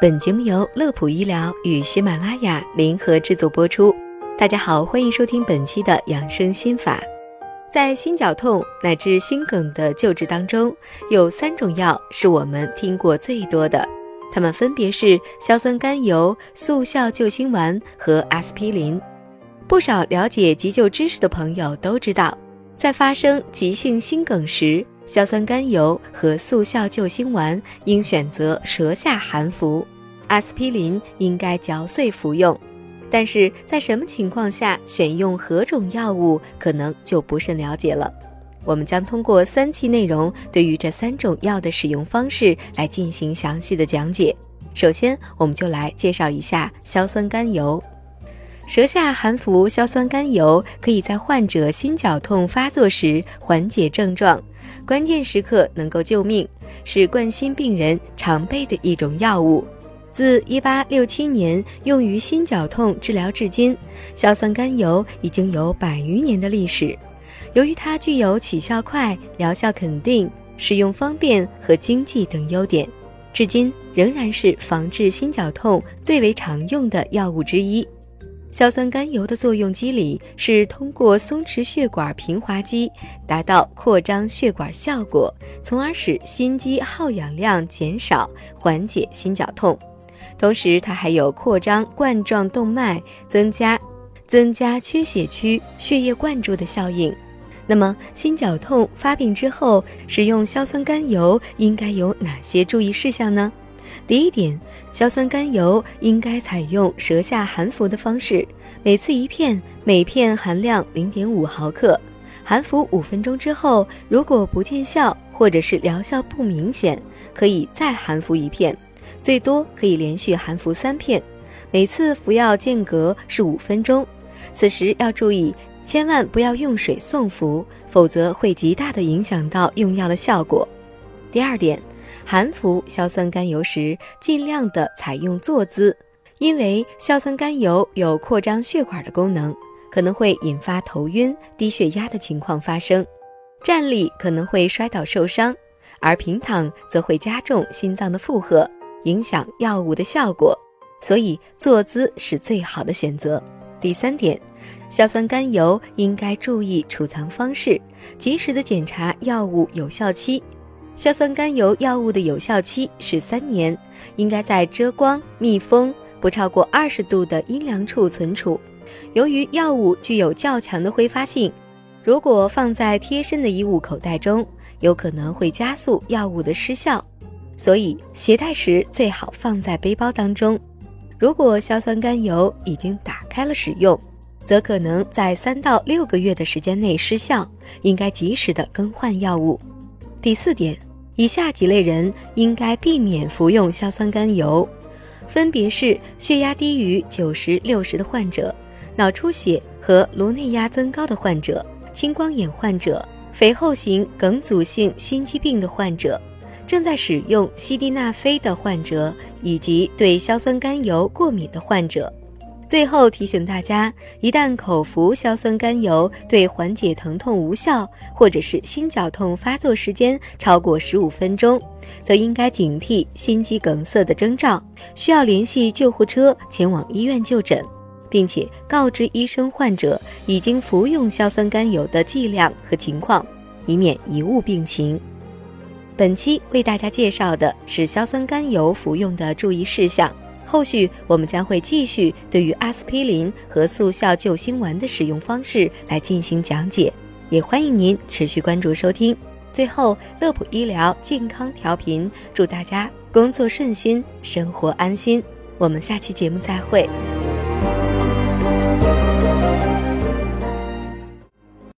本节目由乐普医疗与喜马拉雅联合制作播出。大家好，欢迎收听本期的养生心法。在心绞痛乃至心梗的救治当中，有三种药是我们听过最多的，它们分别是硝酸甘油、速效救心丸和阿司匹林。不少了解急救知识的朋友都知道，在发生急性心梗时，硝酸甘油和速效救心丸应选择舌下含服，阿司匹林应该嚼碎服用。但是在什么情况下选用何种药物，可能就不甚了解了。我们将通过三期内容，对于这三种药的使用方式来进行详细的讲解。首先，我们就来介绍一下硝酸甘油。舌下含服硝酸甘油，可以在患者心绞痛发作时缓解症状，关键时刻能够救命，是冠心病人常备的一种药物。自1867年用于心绞痛治疗至今，硝酸甘油已经有百余年的历史。由于它具有起效快、疗效肯定、使用方便和经济等优点，至今仍然是防治心绞痛最为常用的药物之一。硝酸甘油的作用机理是通过松弛血管平滑肌，达到扩张血管效果，从而使心肌耗氧量减少，缓解心绞痛。同时，它还有扩张冠状动脉、增加增加缺血区血液灌注的效应。那么，心绞痛发病之后，使用硝酸甘油应该有哪些注意事项呢？第一点，硝酸甘油应该采用舌下含服的方式，每次一片，每片含量零点五毫克。含服五分钟之后，如果不见效或者是疗效不明显，可以再含服一片，最多可以连续含服三片，每次服药间隔是五分钟。此时要注意，千万不要用水送服，否则会极大的影响到用药的效果。第二点。含服硝酸甘油时，尽量的采用坐姿，因为硝酸甘油有扩张血管的功能，可能会引发头晕、低血压的情况发生。站立可能会摔倒受伤，而平躺则会加重心脏的负荷，影响药物的效果。所以坐姿是最好的选择。第三点，硝酸甘油应该注意储藏方式，及时的检查药物有效期。硝酸甘油药物的有效期是三年，应该在遮光、密封、不超过二十度的阴凉处存储。由于药物具有较强的挥发性，如果放在贴身的衣物口袋中，有可能会加速药物的失效，所以携带时最好放在背包当中。如果硝酸甘油已经打开了使用，则可能在三到六个月的时间内失效，应该及时的更换药物。第四点。以下几类人应该避免服用硝酸甘油，分别是血压低于九十六十的患者、脑出血和颅内压增高的患者、青光眼患者、肥厚型梗阻性心肌病的患者、正在使用西地那非的患者以及对硝酸甘油过敏的患者。最后提醒大家，一旦口服硝酸甘油对缓解疼痛无效，或者是心绞痛发作时间超过十五分钟，则应该警惕心肌梗塞的征兆，需要联系救护车前往医院就诊，并且告知医生患者已经服用硝酸甘油的剂量和情况，以免贻误病情。本期为大家介绍的是硝酸甘油服用的注意事项。后续我们将会继续对于阿司匹林和速效救心丸的使用方式来进行讲解，也欢迎您持续关注收听。最后，乐普医疗健康调频祝大家工作顺心，生活安心。我们下期节目再会。